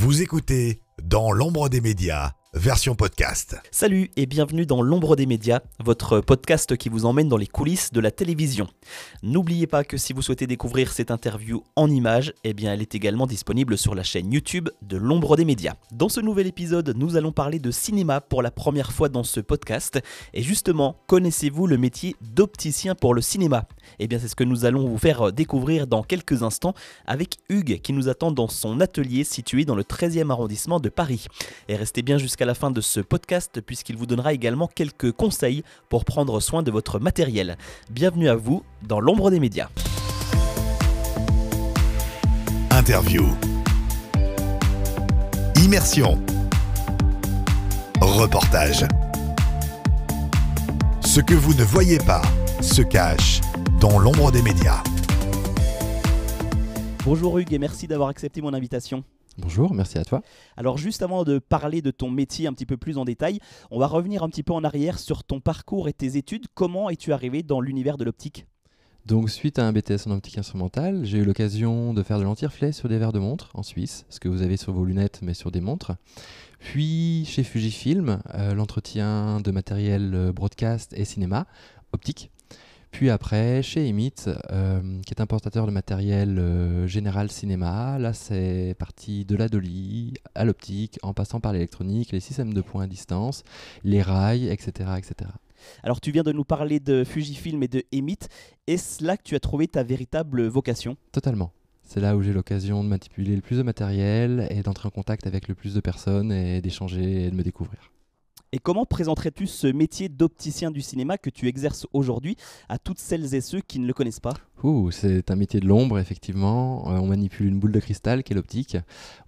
Vous écoutez Dans l'ombre des médias, version podcast. Salut et bienvenue dans L'ombre des médias, votre podcast qui vous emmène dans les coulisses de la télévision. N'oubliez pas que si vous souhaitez découvrir cette interview en images, eh bien elle est également disponible sur la chaîne YouTube de L'ombre des médias. Dans ce nouvel épisode, nous allons parler de cinéma pour la première fois dans ce podcast. Et justement, connaissez-vous le métier d'opticien pour le cinéma? Eh bien c'est ce que nous allons vous faire découvrir dans quelques instants avec Hugues qui nous attend dans son atelier situé dans le 13e arrondissement de Paris. Et restez bien jusqu'à la fin de ce podcast puisqu'il vous donnera également quelques conseils pour prendre soin de votre matériel. Bienvenue à vous dans l'ombre des médias. Interview. Immersion. Reportage. Ce que vous ne voyez pas se cache dans l'ombre des médias. Bonjour Hugues et merci d'avoir accepté mon invitation. Bonjour, merci à toi. Alors juste avant de parler de ton métier un petit peu plus en détail, on va revenir un petit peu en arrière sur ton parcours et tes études. Comment es-tu arrivé dans l'univers de l'optique? Donc suite à un BTS en optique instrumentale, j'ai eu l'occasion de faire de l'anti-reflet sur des verres de montre en Suisse, ce que vous avez sur vos lunettes mais sur des montres. Puis chez Fujifilm, euh, l'entretien de matériel euh, broadcast et cinéma optique. Puis après, chez Emit, euh, qui est importateur de matériel euh, général cinéma, là c'est parti de la dolly à l'optique, en passant par l'électronique, les systèmes de points à distance, les rails, etc., etc. Alors tu viens de nous parler de Fujifilm et de Emit. Est-ce là que tu as trouvé ta véritable vocation? Totalement. C'est là où j'ai l'occasion de manipuler le plus de matériel et d'entrer en contact avec le plus de personnes et d'échanger et de me découvrir. Et comment présenterais-tu ce métier d'opticien du cinéma que tu exerces aujourd'hui à toutes celles et ceux qui ne le connaissent pas c'est un métier de l'ombre, effectivement. Euh, on manipule une boule de cristal qui est l'optique.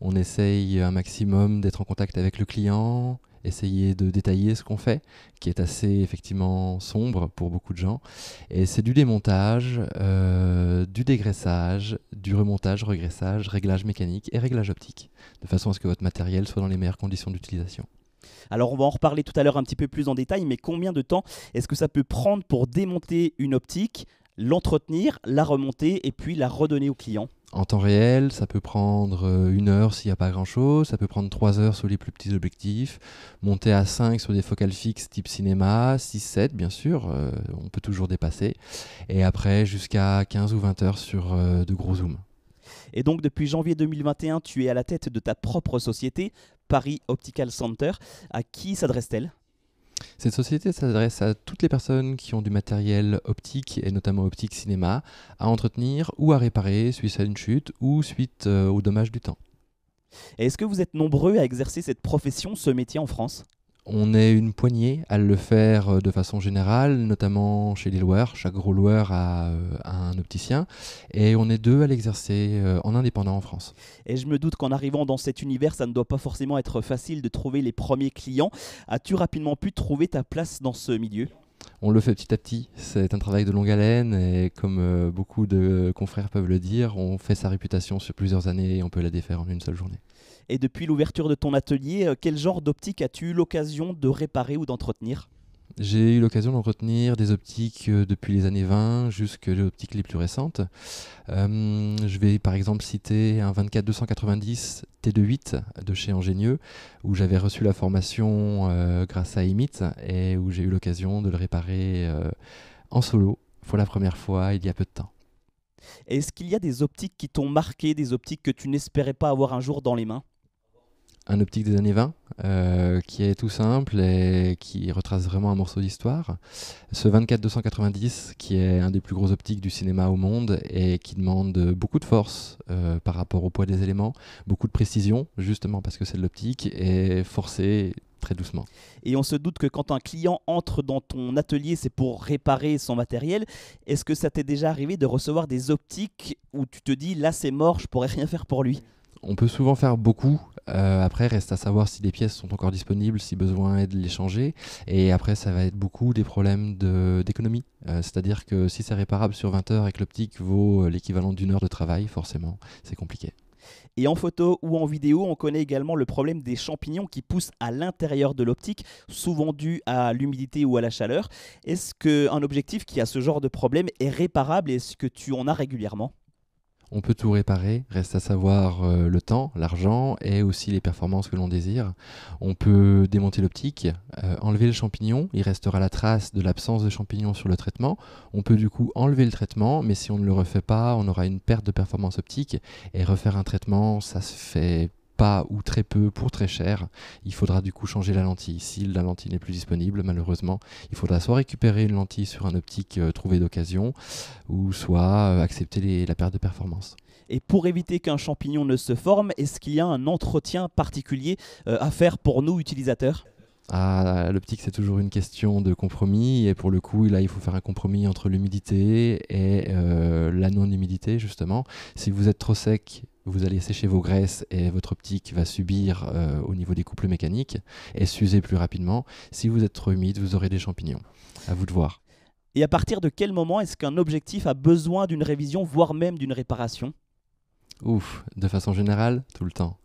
On essaye un maximum d'être en contact avec le client, essayer de détailler ce qu'on fait, qui est assez effectivement sombre pour beaucoup de gens. Et c'est du démontage, euh, du dégraissage, du remontage, regraissage, réglage mécanique et réglage optique, de façon à ce que votre matériel soit dans les meilleures conditions d'utilisation. Alors on va en reparler tout à l'heure un petit peu plus en détail, mais combien de temps est-ce que ça peut prendre pour démonter une optique, l'entretenir, la remonter et puis la redonner au client? En temps réel, ça peut prendre euh, une heure s'il n'y a pas grand-chose, ça peut prendre trois heures sur les plus petits objectifs, monter à 5 sur des focales fixes type cinéma, 6-7 bien sûr, euh, on peut toujours dépasser, et après jusqu'à 15 ou 20 heures sur euh, de gros zooms. Et donc depuis janvier 2021, tu es à la tête de ta propre société, Paris Optical Center. À qui s'adresse-t-elle? Cette société s'adresse à toutes les personnes qui ont du matériel optique et notamment optique cinéma à entretenir ou à réparer suite à une chute ou suite euh, au dommage du temps. Est-ce que vous êtes nombreux à exercer cette profession, ce métier en France? On est une poignée à le faire euh, de façon générale, notamment chez les loueurs. Chaque gros loueur a, euh, un opticien. Et on est deux à l'exercer euh, en indépendant en France. Et je me doute qu'en arrivant dans cet univers, ça ne doit pas forcément être facile de trouver les premiers clients. As-tu rapidement pu trouver ta place dans ce milieu? On le fait petit à petit. C'est un travail de longue haleine et comme beaucoup de confrères peuvent le dire, on fait sa réputation sur plusieurs années et on peut la défaire en une seule journée. Et depuis l'ouverture de ton atelier, euh, quel genre d'optique as-tu eu l'occasion de réparer ou d'entretenir? J'ai eu l'occasion d'entretenir des optiques euh, depuis les années 20 jusqu'aux optiques les plus récentes. Euh, je vais par exemple citer un 24-290 T28 de chez Ingénieux, où j'avais reçu la formation grâce à Emit et où j'ai eu l'occasion de le réparer en solo pour la première fois il y a peu de temps. Est-ce qu'il y a des optiques qui t'ont marqué, des optiques que tu n'espérais pas avoir un jour dans les mains? Un optique des années 20 euh, qui est tout simple et qui retrace vraiment un morceau d'histoire. Ce 24-290 qui est un des plus gros optiques du cinéma au monde et qui demande beaucoup de force euh, par rapport au poids des éléments, beaucoup de précision justement parce que c'est de l'optique et forcé très doucement. Et on se doute que quand un client entre dans ton atelier, c'est pour réparer son matériel. Est-ce que ça t'est déjà arrivé de recevoir des optiques où tu te dis là c'est mort, je pourrais rien faire pour lui? On peut souvent faire beaucoup. Euh, après, reste à savoir si les pièces sont encore disponibles, si besoin est de les changer. Et après, ça va être beaucoup des problèmes d'économie. Euh, c'est-à-dire que si c'est réparable sur 20 heures et que l'optique vaut euh, l'équivalent d'une heure de travail, forcément, c'est compliqué. Et en photo ou en vidéo, on connaît également le problème des champignons qui poussent à l'intérieur de l'optique, souvent dû à l'humidité ou à la chaleur. Est-ce qu'un objectif qui a ce genre de problème est réparable et est-ce que tu en as régulièrement? On peut tout réparer, reste à savoir euh, le temps, l'argent et aussi les performances que l'on désire. On peut démonter l'optique, euh, enlever le champignon, il restera la trace de l'absence de champignon sur le traitement. On peut du coup enlever le traitement, mais si on ne le refait pas, on aura une perte de performance optique et refaire un traitement, ça se fait pas ou très peu pour très cher. Il faudra du coup changer la lentille. Si la lentille n'est plus disponible, malheureusement, il faudra soit récupérer une lentille sur un optique euh, trouvé d'occasion, ou soit euh, accepter la perte de performance. Et pour éviter qu'un champignon ne se forme, est-ce qu'il y a un entretien particulier euh, à faire pour nous utilisateurs? Ah, l'optique, c'est toujours une question de compromis. Et pour le coup, là, il faut faire un compromis entre l'humidité et la non-humidité, justement. Si vous êtes trop sec, vous allez sécher vos graisses et votre optique va subir euh, au niveau des couples mécaniques et s'user plus rapidement. Si vous êtes trop humide, vous aurez des champignons. À vous de voir. Et à partir de quel moment est-ce qu'un objectif a besoin d'une révision, voire même d'une réparation? Ouf, de façon générale, tout le temps.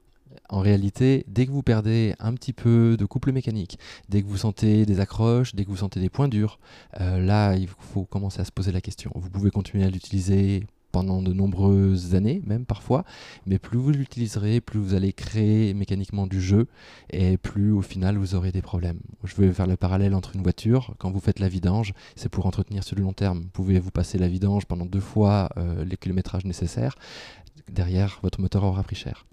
En réalité, dès que vous perdez un petit peu de couple mécanique, dès que vous sentez des accroches, dès que vous sentez des points durs, euh, là, il faut commencer à se poser la question. Vous pouvez continuer à l'utiliser pendant de nombreuses années, même parfois. Mais plus vous l'utiliserez, plus vous allez créer mécaniquement du jeu et plus au final vous aurez des problèmes. Je vais faire le parallèle entre une voiture. Quand vous faites la vidange, c'est pour entretenir sur le long terme. Vous pouvez vous passer la vidange pendant deux fois euh, les kilométrages nécessaires. Derrière, votre moteur aura pris cher.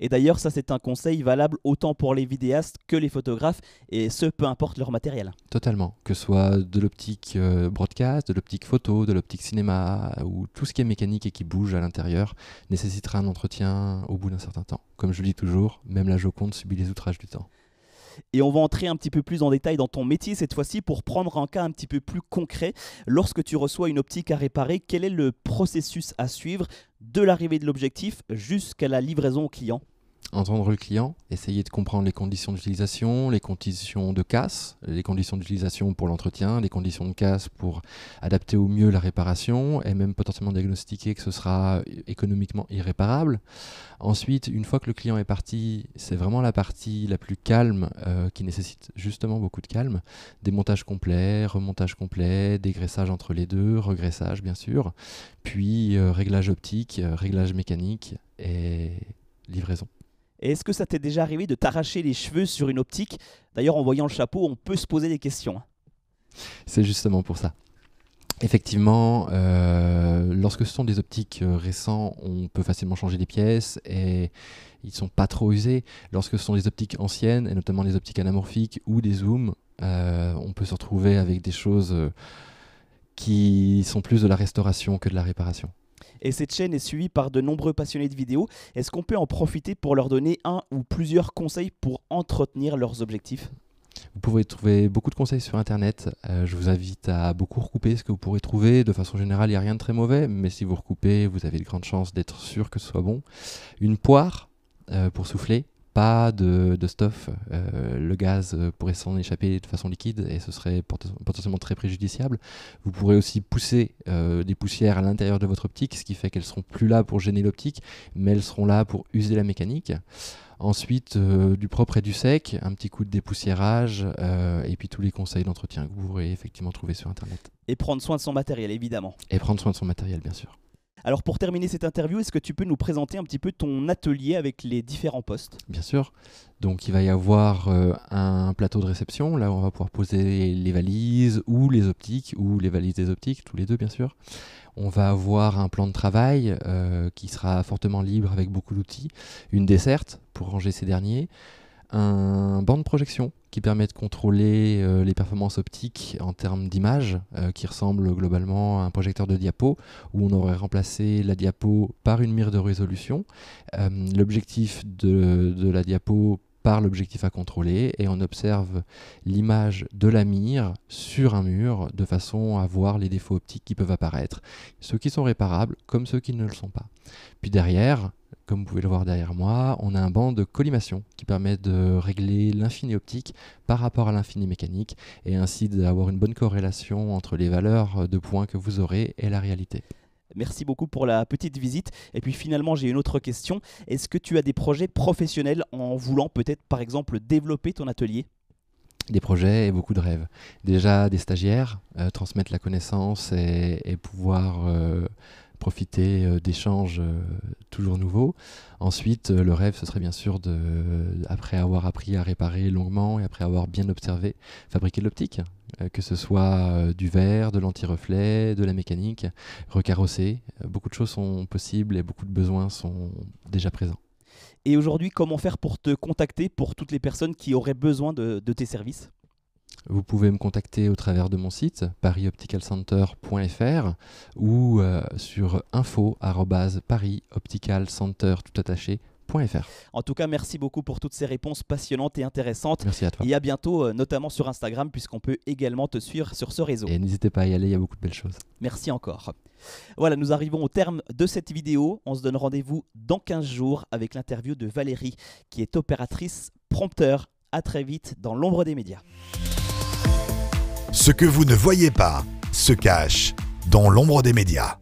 Et d'ailleurs, ça c'est un conseil valable autant pour les vidéastes que les photographes, et ce, peu importe leur matériel. Totalement, que ce soit de l'optique euh, broadcast, de l'optique photo, de l'optique cinéma, ou tout ce qui est mécanique et qui bouge à l'intérieur, nécessitera un entretien au bout d'un certain temps. Comme je le dis toujours, même la Joconde subit les outrages du temps. Et on va entrer un petit peu plus en détail dans ton métier cette fois-ci pour prendre un cas un petit peu plus concret. Lorsque tu reçois une optique à réparer, quel est le processus à suivre de l'arrivée de l'objectif jusqu'à la livraison au client? Entendre le client, essayer de comprendre les conditions d'utilisation, les conditions de casse, les conditions d'utilisation pour l'entretien, les conditions de casse pour adapter au mieux la réparation et même potentiellement diagnostiquer que ce sera économiquement irréparable. Ensuite, une fois que le client est parti, c'est vraiment la partie la plus calme euh, qui nécessite justement beaucoup de calme. Démontage complet, remontage complet, dégraissage entre les deux, regraissage bien sûr, puis euh, réglage optique, euh, réglage mécanique et livraison. Et est-ce que ça t'est déjà arrivé de t'arracher les cheveux sur une optique? D'ailleurs, en voyant le chapeau, on peut se poser des questions. Hein. C'est justement pour ça. Effectivement, euh, lorsque ce sont des optiques euh, récents, on peut facilement changer des pièces et ils ne sont pas trop usés. Lorsque ce sont des optiques anciennes, et notamment les optiques anamorphiques ou des zooms, euh, on peut se retrouver avec des choses qui sont plus de la restauration que de la réparation et cette chaîne est suivie par de nombreux passionnés de vidéos. Est-ce qu'on peut en profiter pour leur donner un ou plusieurs conseils pour entretenir leurs objectifs? Vous pouvez trouver beaucoup de conseils sur Internet. Euh, je vous invite à beaucoup recouper ce que vous pourrez trouver. De façon générale, il n'y a rien de très mauvais, mais si vous recoupez, vous avez de grandes chances d'être sûr que ce soit bon. Une poire euh, pour souffler, pas de, stuff, euh, le gaz pourrait s'en échapper de façon liquide et ce serait potentiellement très préjudiciable. Vous pourrez aussi pousser euh, des poussières à l'intérieur de votre optique, ce qui fait qu'elles seront plus là pour gêner l'optique, mais elles seront là pour user la mécanique. Ensuite, euh, du propre et du sec, un petit coup de dépoussiérage, et puis tous les conseils d'entretien que vous pourrez effectivement trouver sur Internet. Et prendre soin de son matériel, évidemment. Et prendre soin de son matériel, bien sûr. Alors pour terminer cette interview, est-ce que tu peux nous présenter un petit peu ton atelier avec les différents postes? Bien sûr. Donc il va y avoir euh, un plateau de réception, là où on va pouvoir poser les valises ou les optiques, ou les valises des optiques, tous les deux bien sûr. On va avoir un plan de travail euh, qui sera fortement libre avec beaucoup d'outils, une desserte pour ranger ces derniers, un banc de projection qui permet de contrôler euh, les performances optiques en termes d'image, euh, qui ressemble globalement à un projecteur de diapo, où on aurait remplacé la diapo par une mire de résolution. Euh, l'objectif de, de, la diapo par l'objectif à contrôler et on observe l'image de la mire sur un mur de façon à voir les défauts optiques qui peuvent apparaître, ceux qui sont réparables comme ceux qui ne le sont pas. Puis derrière, comme vous pouvez le voir derrière moi, on a un banc de collimation qui permet de régler l'infini optique par rapport à l'infini mécanique et ainsi d'avoir une bonne corrélation entre les valeurs de points que vous aurez et la réalité. Merci beaucoup pour la petite visite. Et puis finalement, j'ai une autre question. Est-ce que tu as des projets professionnels en voulant peut-être par exemple développer ton atelier? Des projets et beaucoup de rêves. Déjà des stagiaires, euh, transmettre la connaissance et, pouvoir euh, profiter euh, d'échanges toujours nouveaux. Ensuite, le rêve, ce serait bien sûr, de, après avoir appris à réparer longuement et après avoir bien observé, fabriquer de l'optique, que ce soit euh, du verre, de l'anti-reflet, de la mécanique, recarrosser. Euh, Beaucoup de choses sont possibles et beaucoup de besoins sont déjà présents. Et aujourd'hui, comment faire pour te contacter pour toutes les personnes qui auraient besoin de, de tes services? Vous pouvez me contacter au travers de mon site parisopticalcenter.fr ou euh, sur En tout cas, merci beaucoup pour toutes ces réponses passionnantes et intéressantes. Merci à toi. Et à bientôt, euh, notamment sur Instagram, puisqu'on peut également te suivre sur ce réseau. Et n'hésitez pas à y aller, il y a beaucoup de belles choses. Merci encore. Voilà, nous arrivons au terme de cette vidéo. On se donne rendez-vous dans 15 jours avec l'interview de Valérie, qui est opératrice prompteur. À très vite dans l'ombre des médias. Ce que vous ne voyez pas se cache dans l'ombre des médias.